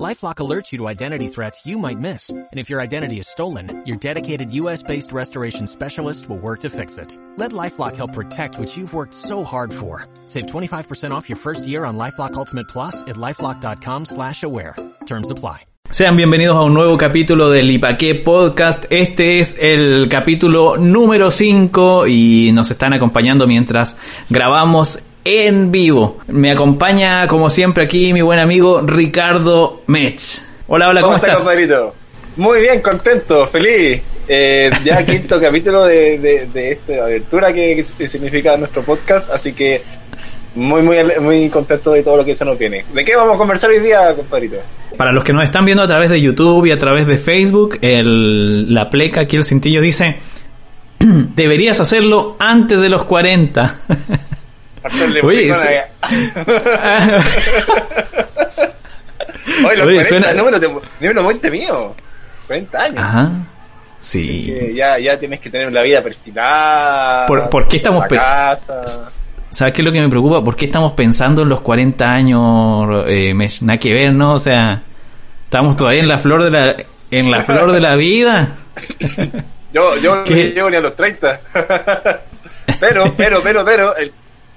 LifeLock alerts you to identity threats you might miss. And if your identity is stolen, your dedicated US-based restoration specialist will work to fix it. Let LifeLock help protect what you've worked so hard for. Save 25% off your first year on LifeLock Ultimate Plus at LifeLock.com slash aware. Terms apply. Sean bienvenidos a un nuevo capítulo del Ipaqué Podcast. Este es el capítulo número 5 y nos están acompañando mientras grabamos en vivo. Me acompaña, como siempre, aquí mi buen amigo Ricardo Mech. Hola, hola, ¿cómo, estás? Compadrito? Muy bien, contento, feliz. Eh, ya quinto capítulo de, de, de, esta abertura que, que significa nuestro podcast, así que muy, muy, muy contento de todo lo que se nos viene. ¿De qué vamos a conversar hoy día, compadrito? Para los que nos están viendo a través de YouTube y a través de Facebook, el, la pleca aquí el cintillo dice, deberías hacerlo antes de los 40. Oye, sí. Oye, los Oye, 40, suena... número, de, número 20 mío. 40 años. Ajá. Sí. ya, ya tienes que tener la vida perfilada. ¿Por, ¿por qué estamos casa. ¿Sabes qué es lo que me preocupa? ¿Por qué estamos pensando en los 40 años? Eh, nada que ver, ¿no? O sea, estamos todavía en la flor de la, en la flor de la vida. yo, yo no llego ni a los 30. pero, pero, pero, pero, el,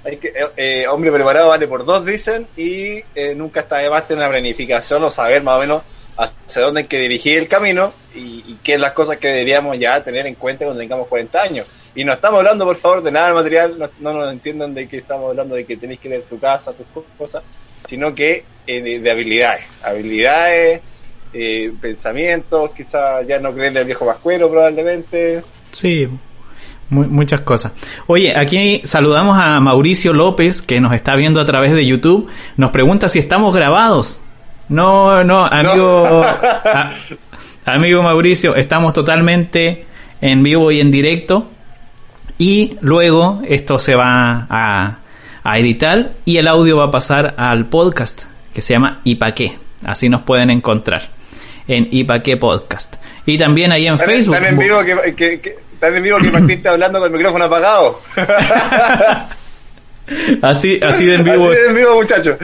hay que, eh, eh, hombre preparado vale por dos, dicen, y eh, nunca está de más tener una planificación o saber más o menos hacia dónde hay que dirigir el camino y, y qué es las cosas que deberíamos ya tener en cuenta cuando tengamos 40 años. Y no estamos hablando, por favor, de nada material, no, no nos entiendan de que estamos hablando de que tenéis que leer tu casa, tus cosas, sino que eh, de, de, habilidades, habilidades, eh, pensamientos, quizás ya no creerle al viejo vascuero probablemente. Sí, muy, muchas cosas. Oye, aquí saludamos a Mauricio López, que nos está viendo a través de YouTube. Nos pregunta si estamos grabados. No, no, amigo, no. a, amigo Mauricio, estamos totalmente en vivo y en directo. Y luego esto se va a, a editar y el audio va a pasar al podcast que se llama Ipaqué. Así nos pueden encontrar en Ipaqué Podcast. Y también ahí en ¿Tan, Facebook. En vivo que, que, que, tan en vivo que Martín está hablando con el micrófono apagado. así, así de en vivo. Así de en vivo, muchachos.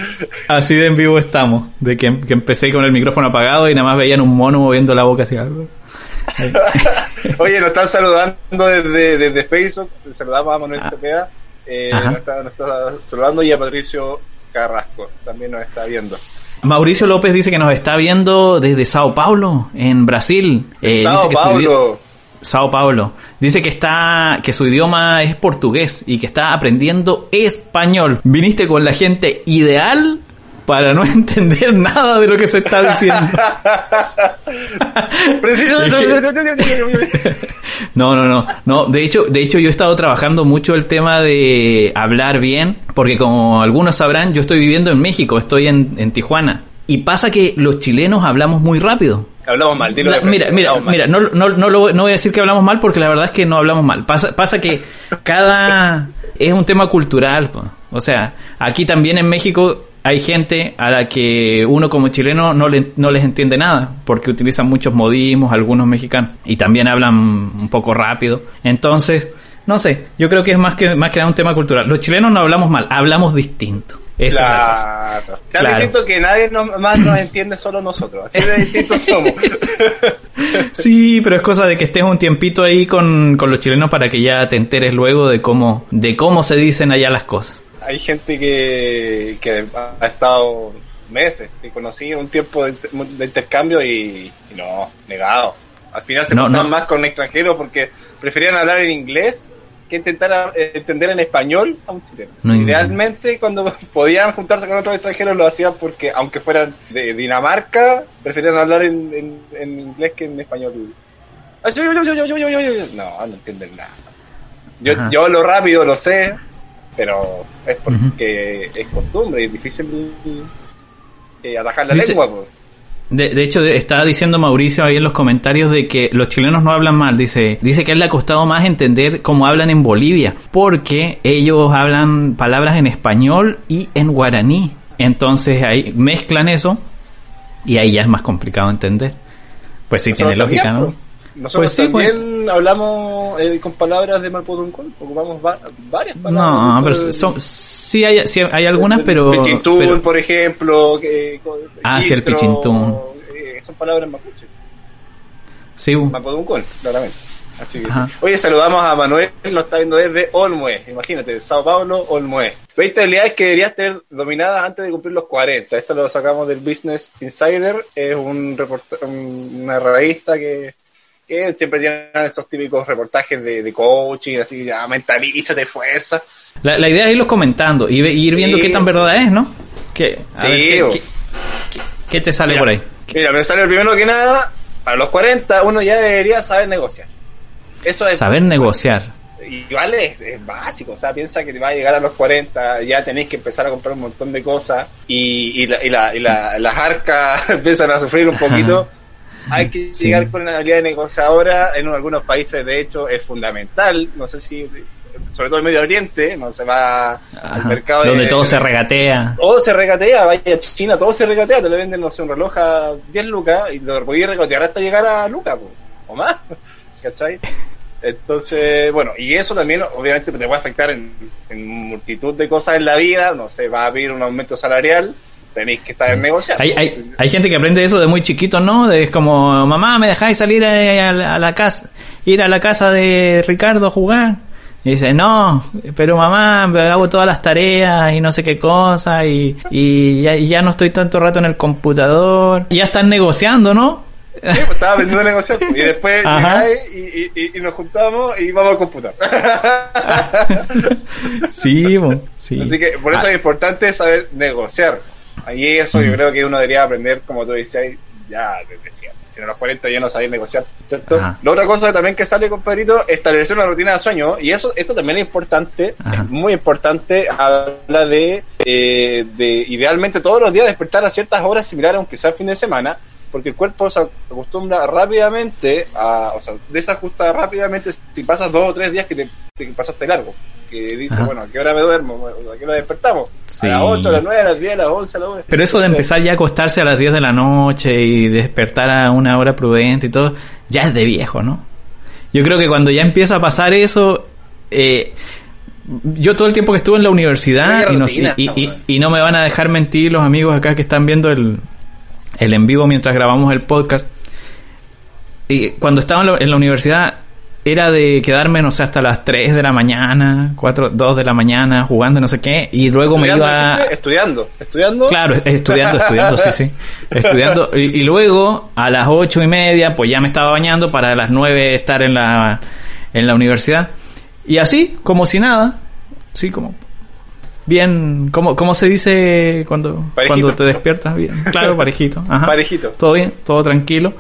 Así de en vivo estamos. De que, que empecé con el micrófono apagado y nada más veían un mono moviendo la boca así. Oye, nos están saludando desde, desde Facebook. Saludamos a Manuel ah. Cepeda. Eh, nos, está, nos, está, saludando y a Patricio Carrasco. También nos está viendo. Mauricio López dice que nos está viendo desde Sao Paulo, en Brasil. Eh, Sao dice Paulo. Sao Paulo. Dice que está, que su idioma es portugués y que está aprendiendo español. Viniste con la gente ideal para no entender nada de lo que se está diciendo. no, no, no, no. De hecho, de hecho, yo he estado trabajando mucho el tema de hablar bien, porque como algunos sabrán, yo estoy viviendo en México, estoy en, en Tijuana. Y pasa que los chilenos hablamos muy rápido. Hablamos mal, dilo la, Mira, mira, mira, no, no, no, lo, no voy a decir que hablamos mal porque la verdad es que no hablamos mal. Pasa, pasa que cada... es un tema cultural. O sea, aquí también en México hay gente a la que uno como chileno no, le, no les entiende nada, porque utilizan muchos modismos, algunos mexicanos, y también hablan un poco rápido. Entonces, no sé, yo creo que es más que, más que nada un tema cultural. Los chilenos no hablamos mal, hablamos distinto. Esa claro. es claro. distinto que nadie nos, más nos entiende, solo nosotros. Así de distintos somos. sí, pero es cosa de que estés un tiempito ahí con, con los chilenos para que ya te enteres luego de cómo, de cómo se dicen allá las cosas hay gente que, que ha estado meses, que conocí un tiempo de, de intercambio y, y, no, negado. Al final se no, no. más con extranjeros porque preferían hablar en inglés que intentar entender en español a un chileno. No, Idealmente, cuando podían juntarse con otros extranjeros, lo hacían porque, aunque fueran de Dinamarca, preferían hablar en, en, en inglés que en español. No, no entienden nada. Yo, yo lo rápido lo sé, pero es porque uh -huh. es costumbre y es difícil eh, atajar la Dice, lengua. Pues. De, de, hecho, estaba diciendo Mauricio ahí en los comentarios de que los chilenos no hablan mal. Dice, dice que a él le ha costado más entender cómo hablan en Bolivia, porque ellos hablan palabras en español y en guaraní. Entonces ahí mezclan eso Y ahí ya es más complicado entender. Pues sí, tiene lógica, ¿no? Nosotros pues pues. también hablamos eh, con palabras de Malpoduncón, ocupamos varias palabras. No, pero son, sí, hay, sí hay algunas, pero... Pichintún, por ejemplo. Que, ah, sí, el pichintún. Eh, son palabras mapuche. Sí. Malpoduncón, claramente. Así que, Oye, saludamos a Manuel, nos está viendo desde Olmué. Imagínate, Sao Paulo, Olmué. 20 habilidades que deberías tener dominadas antes de cumplir los 40. Esto lo sacamos del Business Insider. Es un una revista que siempre tienen estos típicos reportajes de, coaching, así, ya, mentalízate, fuerza. La, la idea es irlos comentando y, ir viendo qué tan verdad es, ¿no? Que, sí, ¿qué, te sale por ahí? Mira, me sale primero que nada, para los 40 uno ya debería saber negociar. Eso es. Saber negociar. Igual es, es, básico, o sea, piensa que te va a llegar a los 40, ya tenéis que empezar a comprar un montón de cosas y, y, la, y, la, y la, las arcas empiezan a sufrir un poquito. Hay que llegar con una habilidad de negociadora. En algunos países, de hecho, es fundamental. No sé si, sobre todo en Medio Oriente, no se va al mercado. Donde todo se regatea. Todo se regatea. Vaya a China, todo se regatea. Te le venden, no sé, un reloj a 10 lucas y lo podías regatear hasta llegar a lucas, o más. ¿Cachai? Entonces, bueno, y eso también obviamente te va a afectar en, en multitud de cosas en la vida, no sé, va a haber un aumento salarial, tenéis que saber negociar. Hay, hay, hay, gente que aprende eso de muy chiquito, ¿no? De, es como, mamá, ¿me dejáis salir a, la casa, ir a la casa de Ricardo a jugar? Y dice, no, pero mamá, hago todas las tareas y no sé qué cosa y, y ya, ya no estoy tanto rato en el computador. Y ya están negociando, ¿no? Sí, pues estaba aprendiendo a negociar. Y después y, y, y, nos juntamos y vamos a computar. sí, sí. Así que por eso es importante saber negociar. Y eso yo creo que uno debería aprender, como tú decías, ya desde siempre. Si a los 40 ya no sabéis negociar, ¿cierto? La otra cosa también que sale, compadrito, establecer una rutina de sueño. Y eso esto también es importante, es muy importante. Habla de, eh, de idealmente todos los días despertar a ciertas horas similares, aunque sea fin de semana, porque el cuerpo se acostumbra rápidamente a, o sea, desajusta rápidamente si pasas dos o tres días que te, que pasaste largo que dice, bueno, ¿a qué hora me duermo? ¿A qué hora despertamos? A las 8, a las 9, a las 10, a las 11, a las 1. Pero eso de empezar ya a acostarse a las 10 de la noche y despertar a una hora prudente y todo, ya es de viejo, ¿no? Yo creo que cuando ya empieza a pasar eso, eh, yo todo el tiempo que estuve en la universidad y, y, y, no me van a dejar mentir los amigos acá que están viendo el, el en vivo mientras grabamos el podcast. Y cuando estaba en la universidad era de quedarme, no sé, hasta las 3 de la mañana, 4, 2 de la mañana, jugando no sé qué, y luego me iba... Estudiando, estudiando. Claro, estudiando, estudiando, sí, sí. Estudiando, y, luego a las 8 y media, pues ya me estaba bañando para a las 9 estar en la, en la universidad. Y así, como si nada, sí, como... Bien, ¿cómo, cómo se dice cuando, cuando te despiertas? Bien, claro, parejito. Ajá. Parejito. Todo bien, todo tranquilo.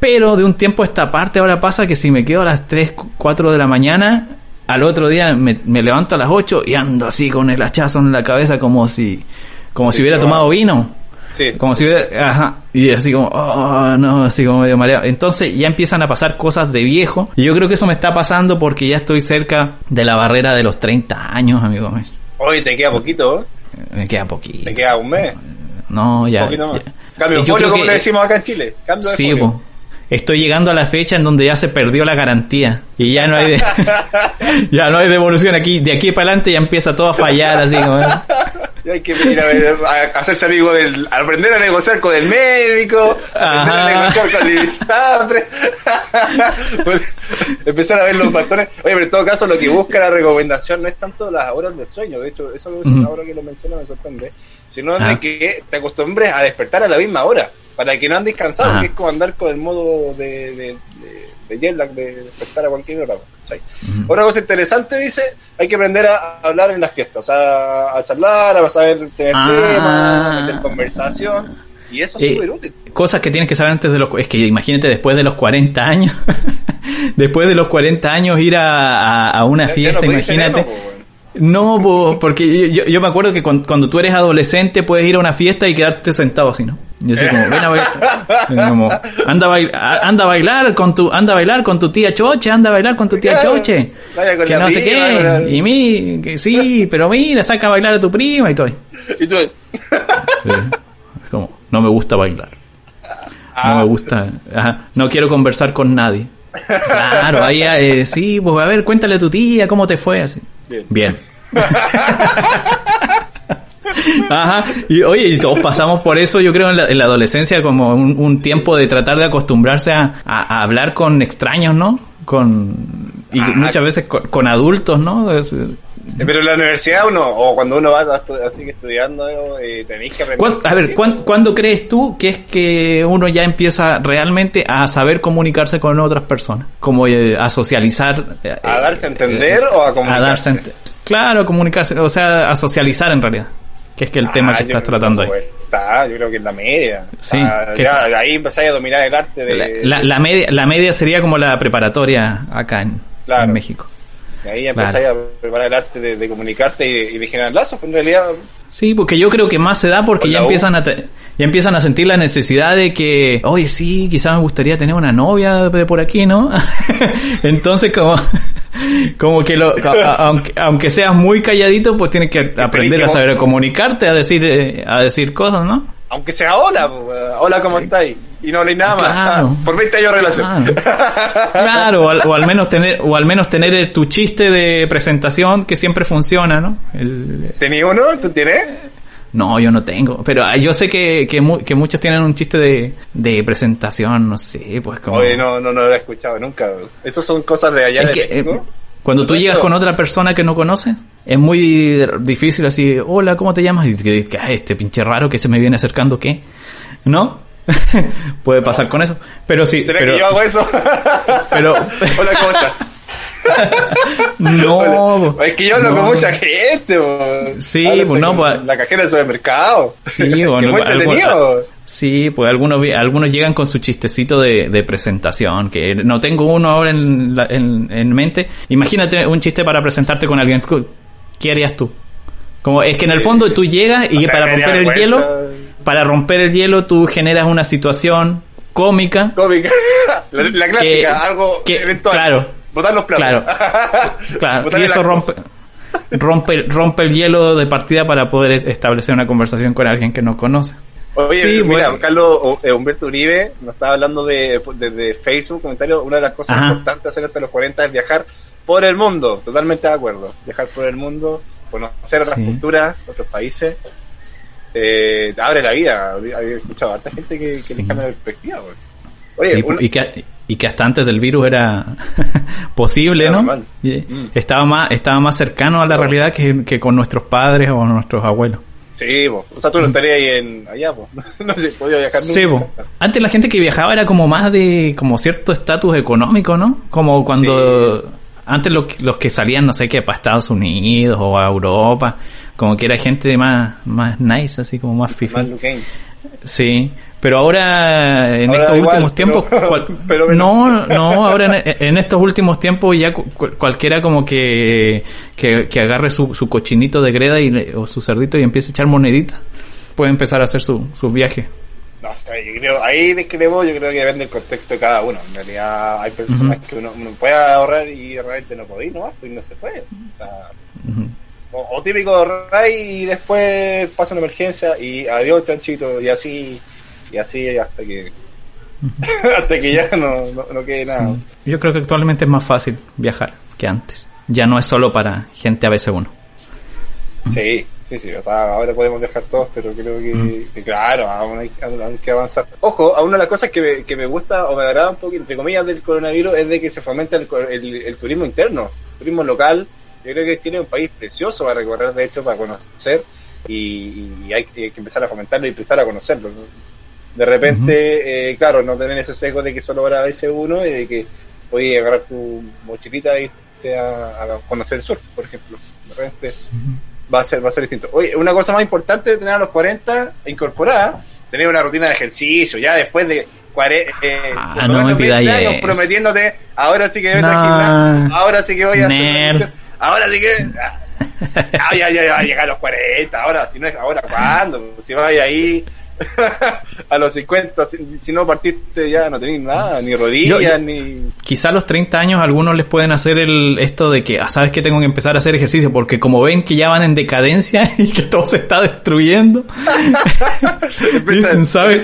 Pero de un tiempo a esta parte ahora pasa que si me quedo a las 3, 4 de la mañana, al otro día me, levanto a las 8 y ando así con el hachazo en la cabeza como si, como si hubiera tomado vino. Sí. Como si hubiera, ajá, y así como, oh, no, así como medio mareado. Entonces ya empiezan a pasar cosas de viejo. Y yo creo que eso me está pasando porque ya estoy cerca de la barrera de los 30 años, amigo mío. Hoy te queda poquito, ¿eh? Me queda poquito. ¿Te queda un mes? No, ya. Cambio de folio, como le decimos acá en Chile. Cambio de sí, estoy llegando a la fecha en donde ya se perdió la garantía y ya no hay de, ya no hay devolución. Aquí de aquí para adelante ya empieza todo a fallar así como hay que ir a, hacerse amigo del aprender a negociar con el médico aprender a negociar con el instante. Empezar a ver los patrones. Oye pero en todo caso lo que busca la recomendación no es tanto las horas del sueño. De hecho eso es una hora que lo menciona me sorprende. Sino de ah. que te acostumbres a despertar a la misma hora para que no andes cansado, que es como andar con el modo de, de, de, jet lag, de despertar a cualquier hora. Otra cosa interesante, dice, hay que aprender a hablar en las fiestas, o sea, a charlar, a saber tener ah. temas, tener conversación. Y eso es eh, súper útil. Cosas que tienes que saber antes de los... Es que imagínate después de los 40 años, después de los 40 años ir a, a, una fiesta, imagínate. No, porque yo, yo, me acuerdo que cuando, tú eres adolescente puedes ir a una fiesta y quedarte sentado así, ¿no? Yo soy como, ven a bailar. anda, a bailar, anda a bailar con tu, anda a bailar con tu tía Choche, anda a bailar con tu tía Choche. que no sé qué. Y mí, que sí, pero mira, saca a bailar a tu prima y todo. Y tú. Es como, no me gusta bailar. no me gusta, no quiero conversar con nadie. Claro, ahí eh, sí, pues a ver, cuéntale a tu tía cómo te fue así. Bien. Bien. Ajá. Y oye, y todos pasamos por eso, yo creo, en la, adolescencia, como un, tiempo de tratar de acostumbrarse a, hablar con extraños, ¿no? Con, y muchas veces con, adultos, ¿no? Eh, pero en la universidad uno, o cuando uno va así que estudiando, eh, tenéis que aprender. A ver, ¿cuándo, crees tú que es que uno ya empieza realmente a saber comunicarse con otras personas? Como eh, a socializar. ¿A darse a entender o a comunicarse? A darse claro, comunicarse, o sea, a socializar en realidad. Que es que el ah, tema que estás tratando ahí. Está, yo creo que es la media. Sí. ya, ahí empezáis a dominar el arte de. La, media, la media sería como la preparatoria acá en, en México. Y ahí empezáis a preparar el arte de, comunicarte y, de generar lazos, en realidad... Sí, porque yo creo que más se da porque ya empiezan, a ya empiezan a sentir la necesidad de que, oye, sí, quizás me gustaría tener una novia de por aquí, ¿no? Entonces, como, como que lo, aunque, aunque seas muy calladito, pues tienes que aprender a saber comunicarte, a decir, eh, a decir cosas, ¿no? Aunque sea hola, hola, ¿cómo estáis? Y no leí nada más. Ah, por 20 años de relación. Claro, o, al, menos tener o al menos tener tu chiste de presentación que siempre funciona, ¿no? El... ¿Tenías uno? ¿Tú tienes? No, yo no tengo. Pero ah, yo sé que, que, muchos tienen un chiste de, de presentación, no sé, pues como... Oye, no, no, no lo he escuchado nunca. Esas son cosas de allá de que, eh, cuando tú llegas con otra persona que no conoces, es muy difícil así, hola, ¿cómo te llamas? Y que, este pinche raro que se me viene acercando, ¿qué? ¿No? Puede pasar con eso. Pero sí. ¿Será pero, que yo hago eso? pero. Hola, ¿cómo estás? no. Es que yo hablo con mucha gente. Sí, pues no, pues. La cajera del supermercado. Sí, bueno, Sí, pues algunos, algunos llegan con su chistecito de, de presentación, que no tengo uno ahora en, en, en, mente. Imagínate un chiste para presentarte con alguien. ¿Qué harías tú? Como es que en el fondo tú llegas y para romper el hielo para romper el hielo tú generas una situación cómica. Cómica. La, clásica, algo eventual. Claro. Botar los platos. Claro. claro. y eso rompe, rompe, rompe el hielo de partida para poder establecer una conversación con alguien que no conoce. Oye, mira, Carlos eh, Humberto Uribe nos estaba hablando de, de, Facebook, comentario, una de las cosas importantes hacer hasta los 40 es viajar por el mundo, totalmente de acuerdo, viajar por el mundo, conocer otras culturas, otros países, eh, abre la vida. Había escuchado a harta gente que, que les cambia la perspectiva. Oye, y, que, y que hasta antes del virus era posible, ¿no? Mm. Estaba más estaba más cercano a la realidad que, que, con nuestros padres o nuestros abuelos. Sí, o sea, tú no estarías ahí en allá, no sé, podía viajar nunca. Sí, antes la gente que viajaba era como más de como cierto estatus económico, ¿no? Como cuando antes los que salían, no sé qué, para Estados Unidos o a Europa, como que era gente más, más nice, así como más FIFA. Sí, pero ahora en estos últimos tiempos, no, no, ahora en, estos últimos tiempos ya cualquiera como que, que, agarre su, su, cochinito de greda y, o su cerdito y empiece a echar moneditas, puede empezar a hacer su, su viaje. No sé, yo creo, ahí discrepo, yo creo que depende del contexto de cada uno. En realidad hay personas que uno, puede ahorrar y realmente no ir nomás, pues no se puede. o, típico ahorrar y después pasa una emergencia y adiós chanchito y así y así hasta que hasta que ya no, no, quede nada. Yo creo que actualmente es más fácil viajar que antes. Ya no es solo para gente a veces uno. Sí, Sí, sí, o sea, ahora podemos viajar todos, pero creo que, claro, aún hay, que avanzar. Ojo, a una de las cosas que me, que me gusta o me agrada un poco, entre comillas, del coronavirus es de que se fomenta el, el, turismo interno, el turismo local. Yo creo que tiene un país precioso para recorrer, de hecho, para conocer y, hay, que empezar a fomentarlo y empezar a conocerlo. De repente, eh, claro, no tener ese sesgo de que solo habrá ese uno y de que podías agarrar tu mochilita y irte a, conocer el sur, por ejemplo. De repente va a ser, va a ser distinto. Oye, una cosa más importante de tener a los 40 incorporada, tener una rutina de ejercicio, ya después de 40, eh, ah, no me años prometiéndote, ahora sí que voy a ahora sí que voy a hacer, ahora sí que ah, ya, ya, ya va a llegar a los 40, ahora si no es ahora cuándo, si vaya ahí a los 50, si, no partiste ya no tenéis nada, ni rodillas, ni... Quizá a los 30 años algunos les pueden hacer el esto de que, ah, ¿sabes que Tengo que empezar a hacer ejercicio, porque como ven que ya van en decadencia y que todo se está destruyendo, dicen, ¿sabes?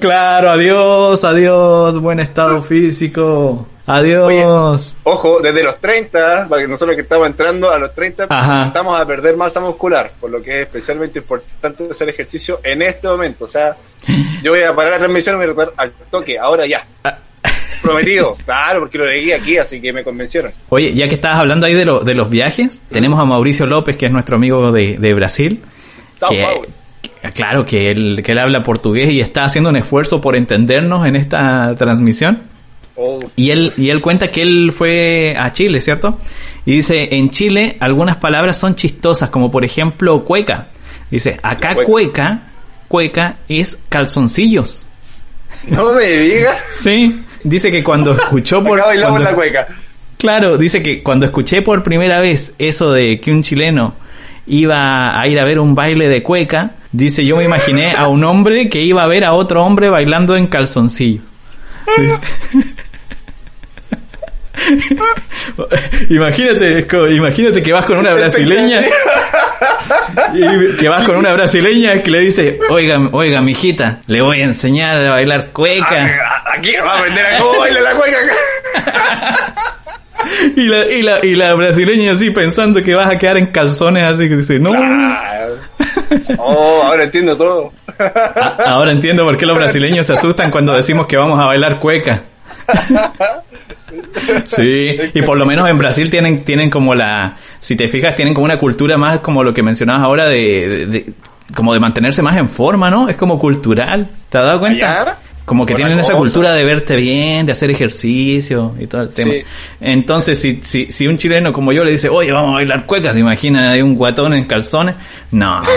Claro, adiós, adiós, buen estado físico. Adiós. ojo, desde los 30, para que nosotros que estamos entrando a los 30, empezamos a perder masa muscular, por lo que es especialmente importante hacer ejercicio en este momento. O sea, yo voy a parar la transmisión y me voy a al toque, ahora ya. Ah. Prometido, claro, porque lo leí aquí, así que me convencieron. Oye, ya que estabas hablando ahí de, de los viajes, tenemos a Mauricio López, que es nuestro amigo de, Brasil. Sao Paulo. claro, que él, que él habla portugués y está haciendo un esfuerzo por entendernos en esta transmisión. Y él, y él cuenta que él fue a Chile, ¿cierto? Y dice, en Chile algunas palabras son chistosas, como por ejemplo cueca. Dice, acá cueca, cueca es calzoncillos. No me digas. Sí, dice que cuando escuchó por... la cueca. Claro, dice que cuando escuché por primera vez eso de que un chileno iba a ir a ver un baile de cueca, dice, yo me imaginé a un hombre que iba a ver a otro hombre bailando en calzoncillos. imagínate, imagínate que vas con una brasileña y que vas con una brasileña que le dice, oiga, oiga, mijita, le voy a enseñar a bailar cueca. Aquí va a aprender a cómo baila la cueca. y, la, y, la, y la brasileña así pensando que vas a quedar en calzones así que dice, no. Oh, ahora entiendo todo. ahora entiendo por qué los brasileños se asustan cuando decimos que vamos a bailar cueca. Sí, y por lo menos en Brasil tienen, tienen como la, si te fijas, tienen como una cultura más como lo que mencionabas ahora de, como de mantenerse más en forma, ¿no? Es como cultural, ¿te has dado cuenta? Como que tienen esa cultura de verte bien, de hacer ejercicio y todo el tema. Entonces, si, si, si un chileno como yo le dice, oye, vamos a bailar cuecas, ¿se imagina hay un guatón en calzones? No.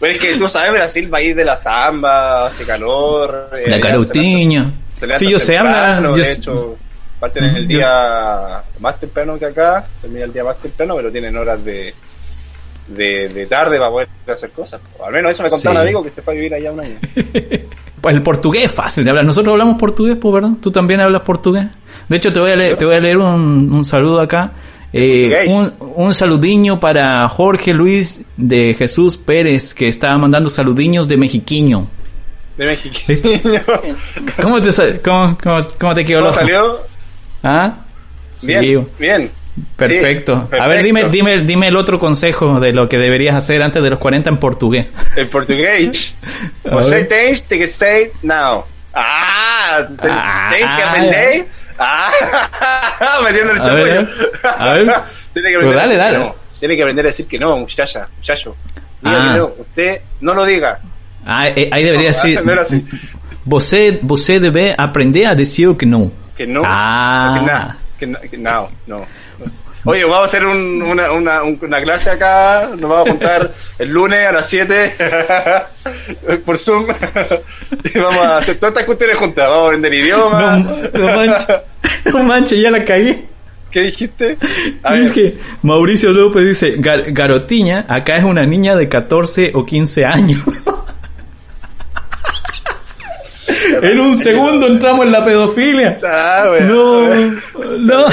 Pues es que tú sabes, Brasil, país de la samba, hace calor. La eh, carotiña. Sí, yo sé, habla. De hecho, parten el día más temprano que acá, termina el día más temprano, pero tienen horas de, de, tarde para poder hacer cosas. Al menos eso me contó un amigo que se fue a vivir allá un año. pues el portugués es fácil de hablar. Nosotros hablamos portugués, pues, ¿verdad? ¿Tú también hablas portugués? De hecho, te voy a leer, te voy a leer un, un saludo acá. Eh, un, un saludiño para Jorge Luis de Jesús Pérez, que estaba mandando saludiños de Mexiquiño. De Mexiquiño. ¿Cómo te, cómo, cómo, te quedó ¿Cómo salió? ¿Ah? Bien, bien. Perfecto. A ver, dime, dime, dime el otro consejo de lo que deberías hacer antes de los 40 en portugués. En portugués. Você tens que say now. Ah, ah, tens que aprender. Ah, metiendo el chapullo. A ver. Tiene que aprender dale, dale. no. Tiene que aprender a decir que no, muchacha, muchacho. Diga ah. no. Usted no lo diga. Ah, eh, ahí debería decir. No así. Você, você debe aprender a decir que no. Que no. Ah. Que, no, que no, no. Oye, vamos a hacer un, una, una, una, clase acá, nos vamos a juntar el lunes a las 7 por Zoom y vamos a hacer todas estas cuestiones juntas, vamos a vender idiomas. No, no manches, no manches, ya la cagué. ¿Qué dijiste? es que Mauricio López dice, Garotiña, acá es una niña de 14 o 15 años. en un segundo entramos en la pedofilia. Ah, bueno, no, no.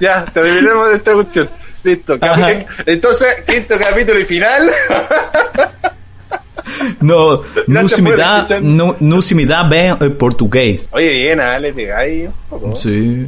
Ya, terminemos de esta cuestión. Listo. Entonces, quinto capítulo y final. No, no se, me da, no, no se me da bien el portugués. Oye, bien, ah, le pegáis un poco. Sí.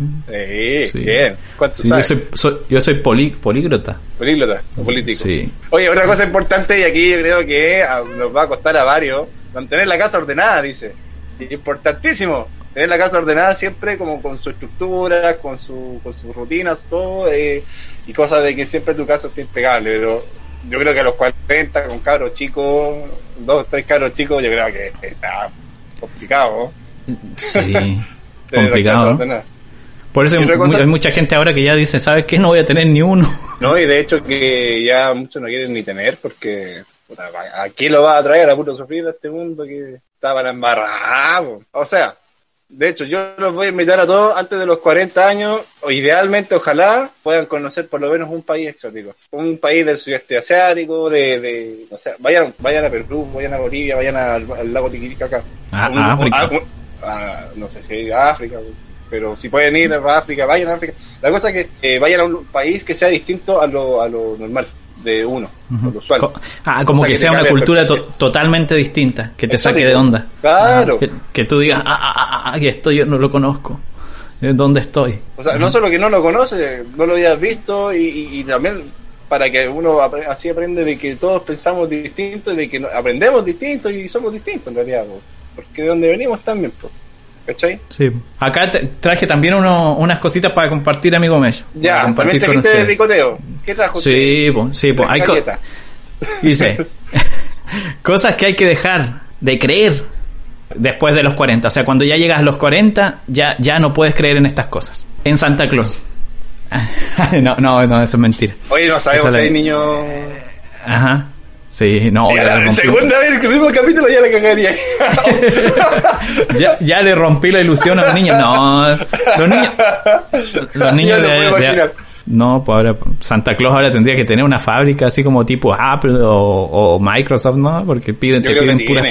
Sí, bien. ¿Cuánto sí, sabes? Yo soy, yo soy políglota. Políglota, político. Sí. Oye, otra cosa importante, y aquí yo creo que nos va a costar a varios, mantener la casa ordenada, dice. Importantísimo tener la casa ordenada siempre como con su estructura, con, su, con sus rutinas, todo, eh, y cosas de que siempre tu casa esté impecable, pero yo creo que a los 40 con cabros chicos, dos, tres cabros chicos, yo creo que está complicado. Sí, complicado. Por eso hay, mucha gente ahora que ya dice, ¿sabes qué? No voy a tener ni uno. No, y de hecho que ya muchos no quieren ni tener porque ¿a quién lo va a traer a puro sufrir a este mundo que estaban embarrados? O sea, De hecho, yo los voy a invitar a todos antes de los 40 años, o idealmente, ojalá, puedan conocer por lo menos un país exótico. Un país del sudeste asiático, de, de o sea, vayan, vayan a Perú, vayan a Bolivia, vayan al, lago Titicaca. Ah, a África. no sé si a África, pero si pueden ir a África, vayan a África. La cosa es que eh, vayan a un país que sea distinto a lo, a lo normal de uno, usual. ah, como que, sea una cultura totalmente distinta, que te saque de onda. Claro. que, tú digas, ah, ah, ah, ah, que esto yo no lo conozco. ¿Dónde estoy? O sea, no solo que no lo conoce, no lo hayas visto y, también para que uno así aprende de que todos pensamos distinto, de que aprendemos distinto y somos distintos en realidad, porque de donde venimos también. Pues. ¿Cachai? Sí. Acá traje también uno, unas cositas para compartir, amigo Mello. Ya, también trajiste el ricoteo. ¿Qué trajo Sí, sí, pues. Hay Dice, cosas que hay que dejar de creer después de los 40. O sea, cuando ya llegas a los 40, ya, ya no puedes creer en estas cosas. En Santa Claus. no, no, no, eso es mentira. Oye, no sabemos si hay niños... Ajá. Sí, no. Ya, segunda vez que el mismo capítulo ya le cagaría. ya, ya le rompí la ilusión a los niños. No, los niños. Los niños de, no, pues ahora Santa Claus ahora tendría que tener una fábrica así como tipo Apple o, Microsoft, ¿no? Porque piden, te piden puras.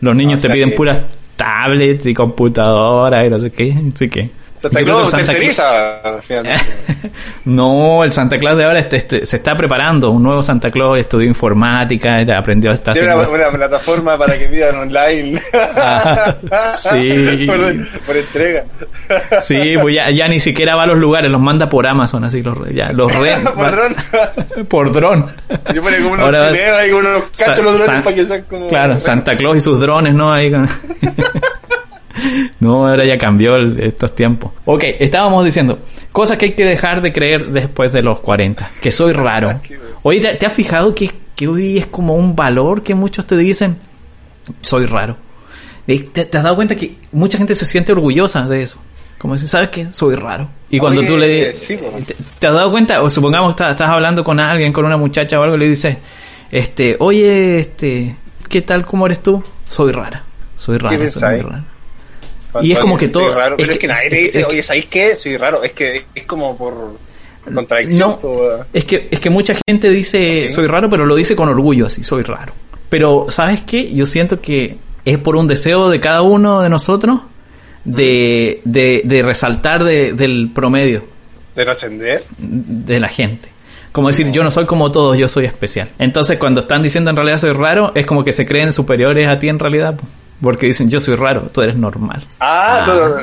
Los niños te piden puras tablets y computadoras y no sé qué. Así que. Santa Claus terceriza, No, el Santa Claus de ahora este, este, se está preparando. Un nuevo Santa Claus estudió informática, aprendió a estar Tiene una, plataforma para que pidan online. sí. por, entrega. sí, pues ya, ya, ni siquiera va a los lugares, los manda por Amazon, así los, ya, los re, por dron. por dron. Yo pone como unos ahora, unos cachos los drones para que sean como... Claro, Santa Claus y sus drones, ¿no? Ahí con... no, ahora ya cambió estos tiempos. Ok, estábamos diciendo, cosas que hay que dejar de creer después de los 40, que soy raro. Oye, ¿te, has fijado que, que, hoy es como un valor que muchos te dicen? Soy raro. ¿Te, has dado cuenta que mucha gente se siente orgullosa de eso? Como si ¿sabes qué? Soy raro. Y cuando tú le... te, has dado cuenta? O supongamos que estás, hablando con alguien, con una muchacha o algo, y le dices, este, oye, este, ¿qué tal? ¿Cómo eres tú? Soy rara. Soy rara. Soy rara y es como que todo. Raro, pero es que, nadie te dice, oye, ¿sabéis qué? Soy raro. Es que es como por contradicción. No, es que, es que mucha gente dice, ¿Ah, soy raro, pero lo dice con orgullo, así, soy raro. Pero, ¿sabes qué? Yo siento que es por un deseo de cada uno de nosotros de, de, de resaltar del promedio. ¿De trascender? De la gente. Como decir, yo no soy como todos, yo soy especial. Entonces, cuando están diciendo en realidad soy raro, es como que se creen superiores a ti en realidad. Porque dicen, yo soy raro, tú eres normal. Ah, todo.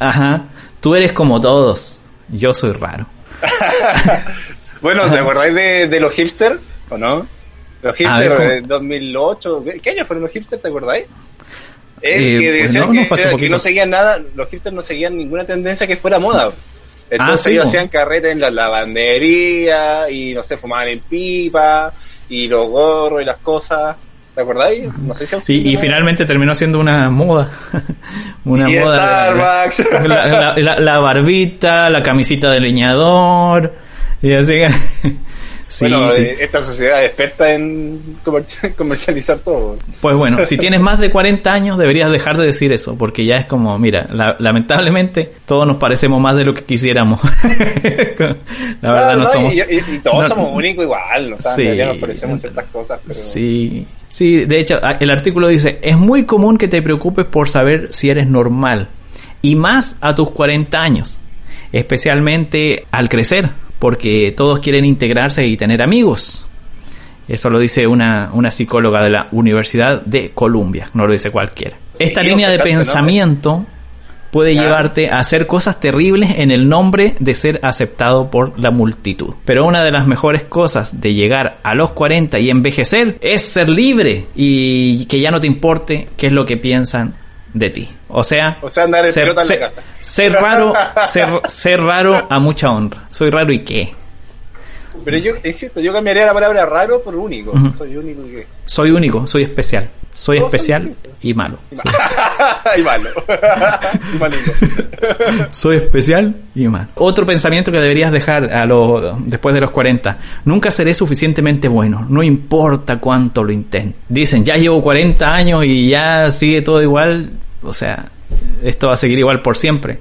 Ajá. Tú eres como todos, yo soy raro. bueno, ¿te acordáis de, los hipsters? ¿O no? Los hipsters de 2008. ¿Qué años fueron los hipsters? ¿Te acordáis? Eh, que pues decían que, no seguían nada, los hipsters no seguían ninguna tendencia que fuera moda. Entonces ah, ellos hacían carrete en la lavandería y no sé, fumaban en pipa y los gorros y las cosas. ¿Te acordáis? No sé si Sí, y finalmente terminó siendo una moda. una moda. Starbucks. La, la, barbita, la camisita de leñador. Y así. Sí, bueno, eh, esta sociedad es experta en comercializar todo. Pues bueno, si tienes más de 40 años deberías dejar de decir eso, porque ya es como, mira, lamentablemente todos nos parecemos más de lo que quisiéramos. la verdad no, somos... Y, todos somos únicos igual, o sea, sí, nos parecemos ciertas cosas. Pero... Sí, sí, de hecho el artículo dice, es muy común que te preocupes por saber si eres normal, y más a tus 40 años, especialmente al crecer porque todos quieren integrarse y tener amigos. Eso lo dice una, una psicóloga de la Universidad de Columbia, no lo dice cualquiera. Esta línea de pensamiento puede llevarte a hacer cosas terribles en el nombre de ser aceptado por la multitud. Pero una de las mejores cosas de llegar a los 40 y envejecer es ser libre y que ya no te importe qué es lo que piensan de ti. O sea, ser, ser, raro, ser, raro a mucha honra. Soy raro y qué. Pero yo, insisto, yo cambiaría la palabra raro por único. Soy único y qué. Soy único, soy especial. Soy especial y malo. y malo. y malito. soy especial y malo. Otro pensamiento que deberías dejar a los, después de los 40. Nunca seré suficientemente bueno. No importa cuánto lo intente. Dicen, ya llevo 40 años y ya sigue todo igual o sea, esto va a seguir igual por siempre.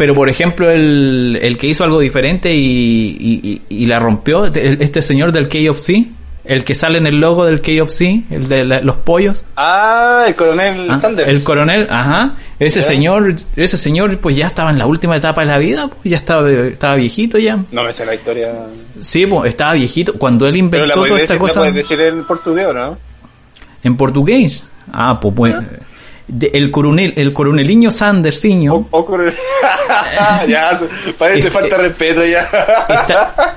Pero, por ejemplo, el, el que hizo algo diferente y, y, y la rompió, este señor del KFC, el que sale en el logo del KFC, el de los pollos. Ah, el coronel ah, Sanders. El coronel, ajá. Ese señor, ese señor pues ya estaba en la última etapa de la vida, pues ya estaba, estaba viejito ya. No me sé la historia. Sí, pues estaba viejito. Cuando él inventó toda esta cosa. puedes decir en portugués no? ¿En portugués? Ah, pues bueno. El coronel, el coroneliño Sandersiño. O, o coronel. ya, parece este, falta respeto ya. está,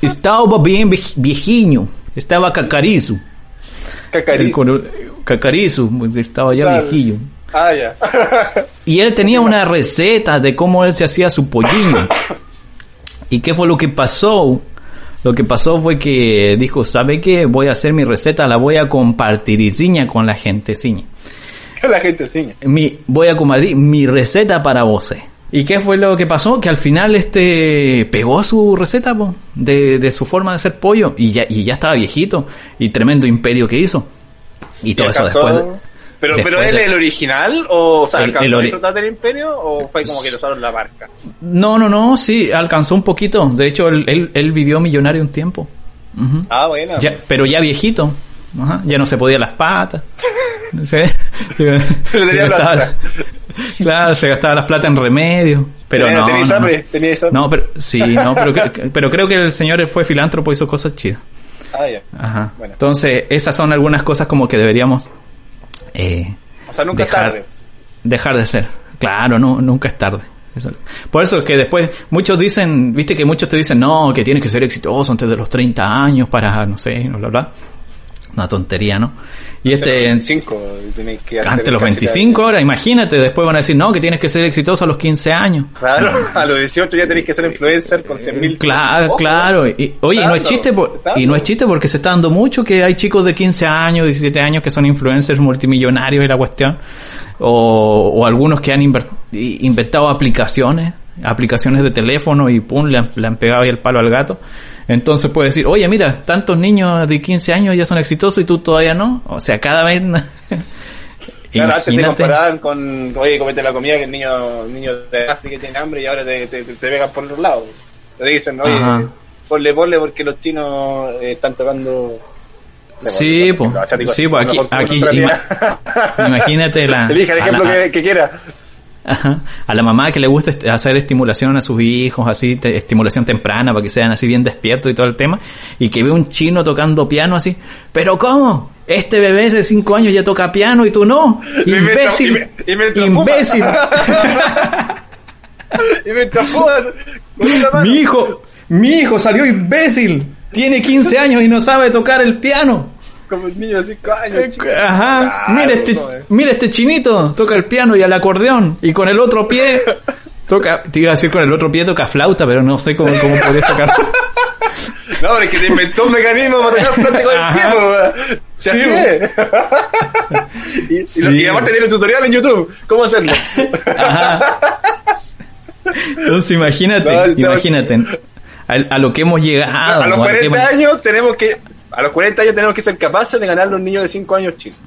estaba bien viejinho. Estaba Cacarizo. Cacarizo. Cacarizo, pues, estaba ya viejillo. Ah, ya. y él tenía una receta de cómo él se hacía su pollino. ¿Y qué fue lo que pasó? Lo que pasó fue que dijo, ¿sabe qué? Voy a hacer mi receta, la voy a compartir y con la gente ciña. la gente ciña. Mi, voy a compartir mi receta para vos. ¿Y qué fue lo que pasó? Que al final este pegó su receta de, de, su forma de hacer pollo y ya, y ya estaba viejito y tremendo imperio que hizo. Y todo eso después... pero, pero él es el original o, o sea, alcanzó a disfrutar del imperio o fue como que lo usaron la marca? No, no, no, sí, alcanzó un poquito. De hecho, él, él, vivió millonario un tiempo. Ah, bueno. pero ya viejito. Ya no se podía las patas. ¿Sí? Claro, se gastaba las plata en remedio. Pero no, no, no, pero sí, no, pero, pero creo que el señor fue filántropo y hizo cosas chidas. Ah, ya. Ajá. Entonces, esas son algunas cosas como que deberíamos eh, o sea, nunca dejar, es tarde. Dejar de ser. Claro, no, nunca es tarde. Por eso es que después muchos dicen, viste que muchos te dicen, no, que tienes que ser exitoso antes de los 30 años para, no sé, bla, bla, bla. Una tontería, ¿no? Y este... 25, que antes los 25 ahora, imagínate, después van a decir, no, que tienes que ser exitoso a los 15 años. Claro, a los 18 ya tenés que ser influencer con 100 mil. Claro, claro. Y, oye, no es chiste, y no es chiste porque se está dando mucho que hay chicos de 15 años, 17 años que son influencers multimillonarios y la cuestión. O, o algunos que han inventado aplicaciones, aplicaciones de teléfono y pum, le han, le han pegado ahí el palo al gato. Entonces puede decir, oye, mira, tantos niños de 15 años ya son exitosos y tú todavía no. O sea, cada vez... Claro, antes te comparaban con, oye, comete la comida que el niño, niño de África tiene hambre y ahora te, te, te pegan por los lados. Te dicen, oye, ponle, ponle porque los chinos eh, están tocando... Sí, pues, sí, pues aquí, aquí imagínate la... Elija el ejemplo que, que quiera. A la mamá que le gusta hacer estimulación a sus hijos, así, estimulación temprana para que sean así bien despiertos y todo el tema, y que ve un chino tocando piano así, pero ¿cómo? Este bebé de 5 años ya toca piano y tú no. Imbécil. imbécil. y mi hijo, mi hijo salió imbécil. Tiene 15 años y no sabe tocar el piano como el niño de 5 años. Ajá. mira, este, mira este chinito, toca el piano y el acordeón. Y con el otro pie toca, te iba a decir con el otro pie toca flauta, pero no sé cómo, cómo podés tocar. no, es que te inventó un mecanismo para tocar flauta con el pie. Se sí, y, sí. y, aparte tiene un tutorial en YouTube. ¿Cómo hacerlo? Ajá. Entonces imagínate, imagínate. A, lo que hemos llegado. A los 40 años tenemos que a los 40 años tenemos que ser capaces de ganar los niños de 5 años chicos.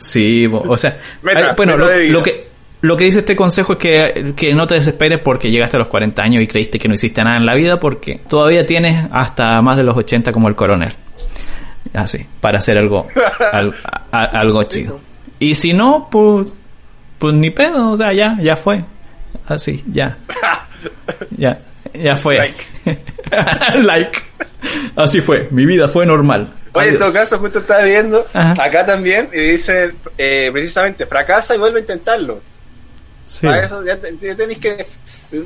sí, o sea, bueno, lo, que lo que dice este consejo es que, que, no te desesperes porque llegaste a los 40 años y creíste que no hiciste nada en la vida porque todavía tienes hasta más de los 80 como el coronel. Así, para hacer algo, algo, chido. Y si no, pues, pues ni pedo, o sea, ya, ya fue. Así, ya. ya, ya fue. Like. like. Así fue, mi vida fue normal. Oye, en todo caso, justo estaba viendo acá también y dice eh, precisamente fracasa y vuelve a intentarlo. Sí. Para eso ya, tenéis que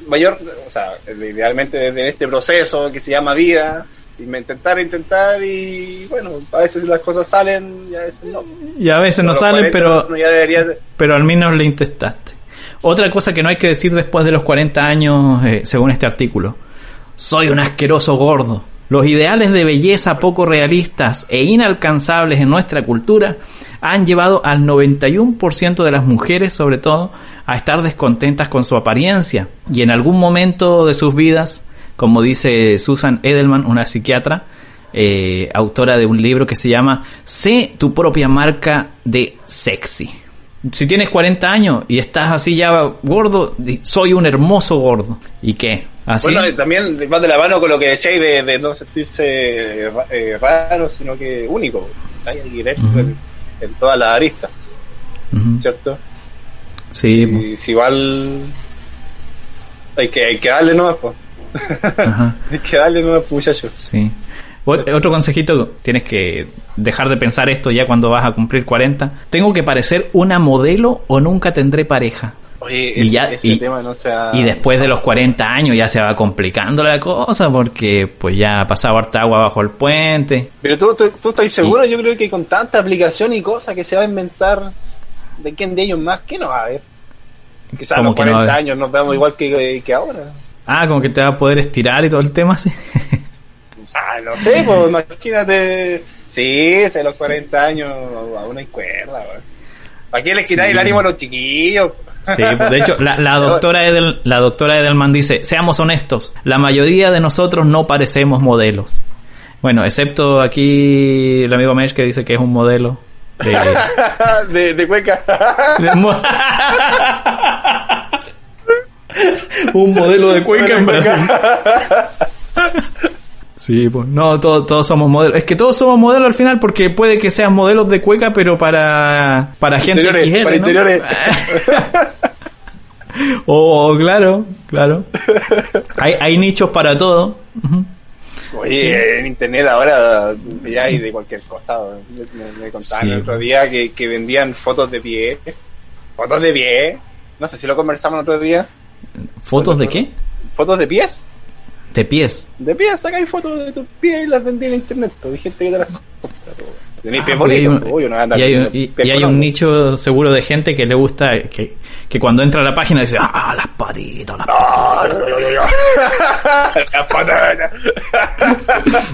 mayor, o sea, idealmente en este proceso que se llama vida, intentar, intentar y bueno, a veces las cosas salen y a veces no. Y a veces no salen, pero, pero al menos le intentaste. Otra cosa que no hay que decir después de los 40 años, eh, según este artículo, soy un asqueroso gordo. Los ideales de belleza poco realistas e inalcanzables en nuestra cultura han llevado al 91% de las mujeres, sobre todo, a estar descontentas con su apariencia y en algún momento de sus vidas, como dice Susan Edelman, una psiquiatra, eh, autora de un libro que se llama Sé tu propia marca de sexy. Si tienes 40 años y estás así ya gordo, soy un hermoso gordo. ¿Y qué? ¿Así? Bueno, también va de la mano con lo que decíais de, de no sentirse eh, ra- eh, raro, sino que único. Hay que en, en todas las aristas. ¿cierto? Sí. Y si igual hay que, hay que darle nomás, pues. Hay que darle nomás, pues, muchachos. Sí. O- Otro consejito, tienes que dejar de pensar esto ya cuando vas a cumplir 40. ¿Tengo que parecer una modelo o nunca tendré pareja? Oye, Y ya- ese y- tema no se ha... Y después de los 40 años ya se va complicando la cosa porque pues ya ha pasado harta agua bajo el puente. Pero tú, tú, tú estás seguro, yo creo que con tanta aplicación y cosas que se va a inventar, ¿de quién de ellos más? ¿Qué no va a haber? Quizás a ¿Cómo los que no va a 40 haber? años nos vemos igual que, que ahora. Ah, como que te va a poder estirar y todo el tema así. Ah, no sé, pues imagínate. Sí, a los 40 años aún hay cuerda. ¿Para qué les quitáis Sí. el ánimo a los chiquillos? Sí, de hecho, la, la doctora Edel, la doctora Edelman dice, seamos honestos, la mayoría de nosotros no parecemos modelos. Bueno, excepto aquí el amigo Mesh que dice que es un modelo de, de, de cueca. de mo- un modelo de Cuenca en Brasil. Sí, pues no, todos, todos somos modelos. Es que todos somos modelos al final porque puede que sean modelos de cueca, pero para, para gente Interiores, XL, para ¿no? interiores. Oh, claro, claro. Hay, hay nichos para todo. Oye, en internet ahora ya hay de cualquier cosa. Me, me contaban Sí. el otro día que, que vendían fotos de pie. Fotos de pie. No sé si lo conversamos el otro día. ¿Fotos de qué? ¿Fotos de pies? De pies. De pies, sacáis fotos de tus pies y las vendí en internet. Pues, hay gente que te las compra. Tenéis Ah, hay un- no y hay, un- y- y hay nicho seguro de gente que le gusta que, que cuando entra a la página dice, ah, las patitas, las patitas.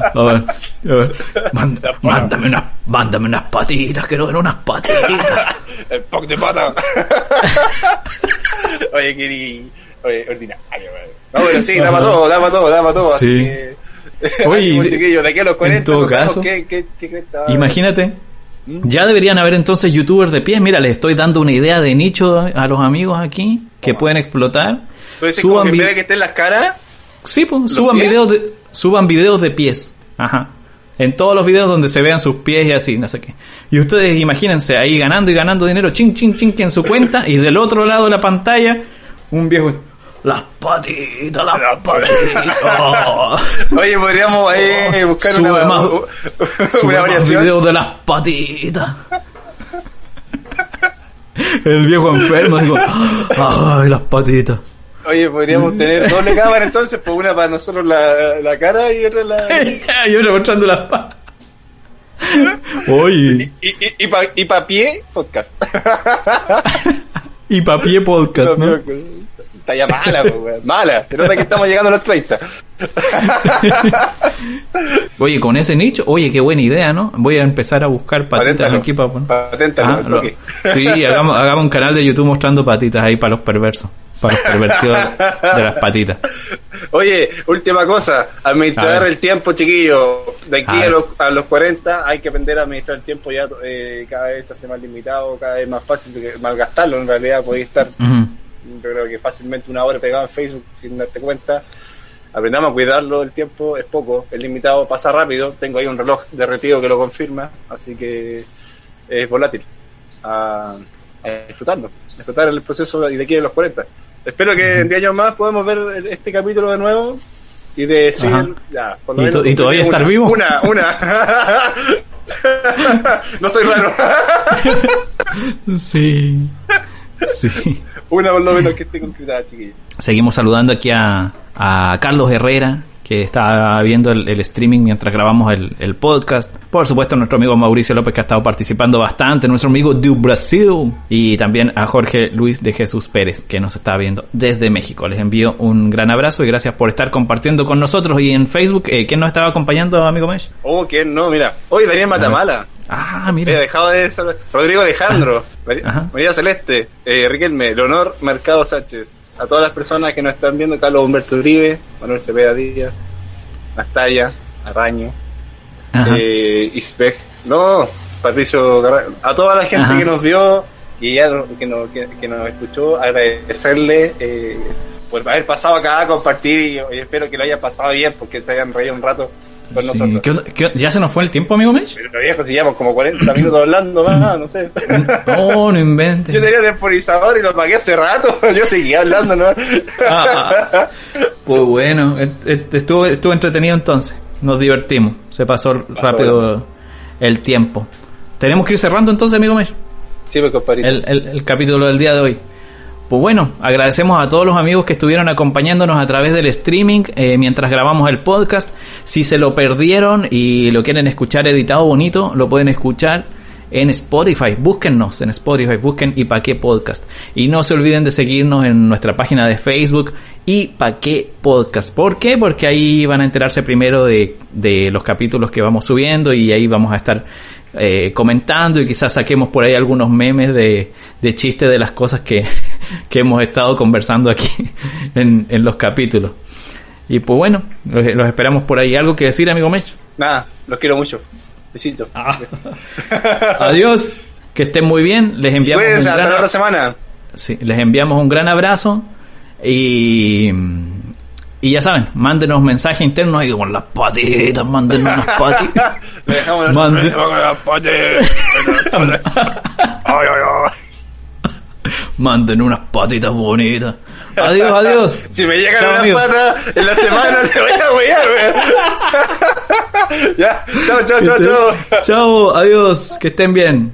A ver, a ver, manda- mándame, unas, mándame unas patitas, quiero ver unas patitas. El poc de pata. Oye, Kiri. Oye, ordinario. No, pero sí, da para todo, da para todo, da para todo. Sí. Así que. Oye, ánimo, de- chiquillos, de aquí a los 40 todo no caso, qué, Imagínate, ya deberían haber entonces youtubers de pies. Mira, les estoy dando una idea de nicho a los amigos aquí que pueden explotar. Suban que en vi- vez de que estén las caras, Sí, pues, suban pies? videos de suban videos de pies. Ajá. En todos los videos donde se vean sus pies y así, no sé qué. Y ustedes imagínense ahí ganando y ganando dinero, ching, ching, ching, en su cuenta, y del otro lado de la pantalla, un viejo. Las patitas, las, Las patitas. Oh. oye, podríamos eh, buscar Sube una, más- una variación. videos de las patitas. El viejo enfermo, digo, ay, las patitas. Oye, podríamos tener doble cámara entonces, pues una para nosotros la, la cara y otra la. y otra mostrando las patas. Oye, Y, y, y, pa, y pa pie, podcast. y papié podcast, ¿no? Está ya mala, weón. Mala. Se nota que estamos llegando a los 30. Oye, con ese nicho, oye, qué buena idea, ¿no? Voy a empezar a buscar patitas Paténtalo. aquí para poner. Paténtalo, lo- toque. sí, hagamos, hagamos un canal de YouTube mostrando patitas ahí para los perversos, para los pervertidos de las patitas. Oye, última cosa, administrar el tiempo, chiquillo. De aquí A los, a los 40 hay que aprender a administrar el tiempo ya eh, cada vez se hace más limitado, cada vez más fácil de malgastarlo. En realidad podéis estar. Yo creo que fácilmente una hora pegado en Facebook sin darte cuenta. Aprendamos a cuidarlo, el tiempo es poco, es limitado, pasa rápido. Tengo ahí un reloj derretido que lo confirma, así que es volátil. A, a disfrutarlo, disfrutar el proceso y de aquí a los 40. Espero que en 10 años más podamos ver este capítulo de nuevo y de decir, ya, por lo ¿Y menos to- y todavía una, estar vivo? Una, una. no soy raro. Sí. Sí. Una por lo menos que esté concretada, chiquillos. Seguimos saludando aquí a, a Carlos Herrera, que está viendo el, el streaming mientras grabamos el, el podcast. Por supuesto, nuestro amigo Mauricio López, que ha estado participando bastante. Nuestro amigo de Brasil. Y también a Jorge Luis de Jesús Pérez, que nos está viendo desde México. Les envío un gran abrazo y gracias por estar compartiendo con nosotros. Y en Facebook, eh, ¿quién nos estaba acompañando, amigo Mesh? Oh, ¿quién no? Mira. Hoy Daniel Matamala. Ah, He mira. dejado de saludar. Rodrigo Alejandro, María, Celeste, eh, Riquelme, Leonor Mercado Sánchez, a todas las personas que nos están viendo, Carlos Humberto Uribe, Manuel Cepeda Díaz, Nastaya, Araño, eh, Ispec, no, Patricio Garra- a toda la gente Ajá. que nos vio y ella que nos, que, nos escuchó, agradecerle eh, por haber pasado acá a compartir y, espero que lo haya pasado bien porque se hayan reído un rato con nosotros. ya se nos fue el tiempo, amigo Mitch? Pero viejo, si llevamos como 40 minutos hablando más, no sé. No, no inventes. Yo tenía temporizador y lo pagué hace rato, yo seguía hablando, ¿no? Ah, ah. pues bueno, estuvo, estuvo entretenido entonces, nos divertimos, se pasó, rápido el tiempo. Tenemos que ir cerrando entonces, amigo Mitch. Sí, me pues, el, el, el capítulo del día de hoy. Pues bueno, agradecemos a todos los amigos que estuvieron acompañándonos a través del streaming eh, mientras grabamos el podcast. Si se lo perdieron y lo quieren escuchar editado bonito, lo pueden escuchar en Spotify. Búsquennos en Spotify, busquen y pa' qué podcast. Y no se olviden de seguirnos en nuestra página de Facebook y pa' qué podcast. ¿Por qué? Porque ahí van a enterarse primero de, de los capítulos que vamos subiendo y ahí vamos a estar eh, comentando y quizás saquemos por ahí algunos memes de, de de las cosas que, que hemos estado conversando aquí en, en, los capítulos. Y pues bueno, los, esperamos por ahí. ¿Algo que decir, amigo Mech? Nada, los quiero mucho. Besitos. Ah. Adiós, que estén muy bien. Les enviamos un gran... semana. Sí, les enviamos un gran abrazo y y ya saben, mándenos mensajes internos ahí con las patitas, mándenos unas patitas. Mándenos las patitas. Manden unas patitas bonitas. Adiós, adiós. Si me llegan unas patas en la semana, te voy a huear, ya, chao, chao, chao, chao. Chao, adiós, que estén bien.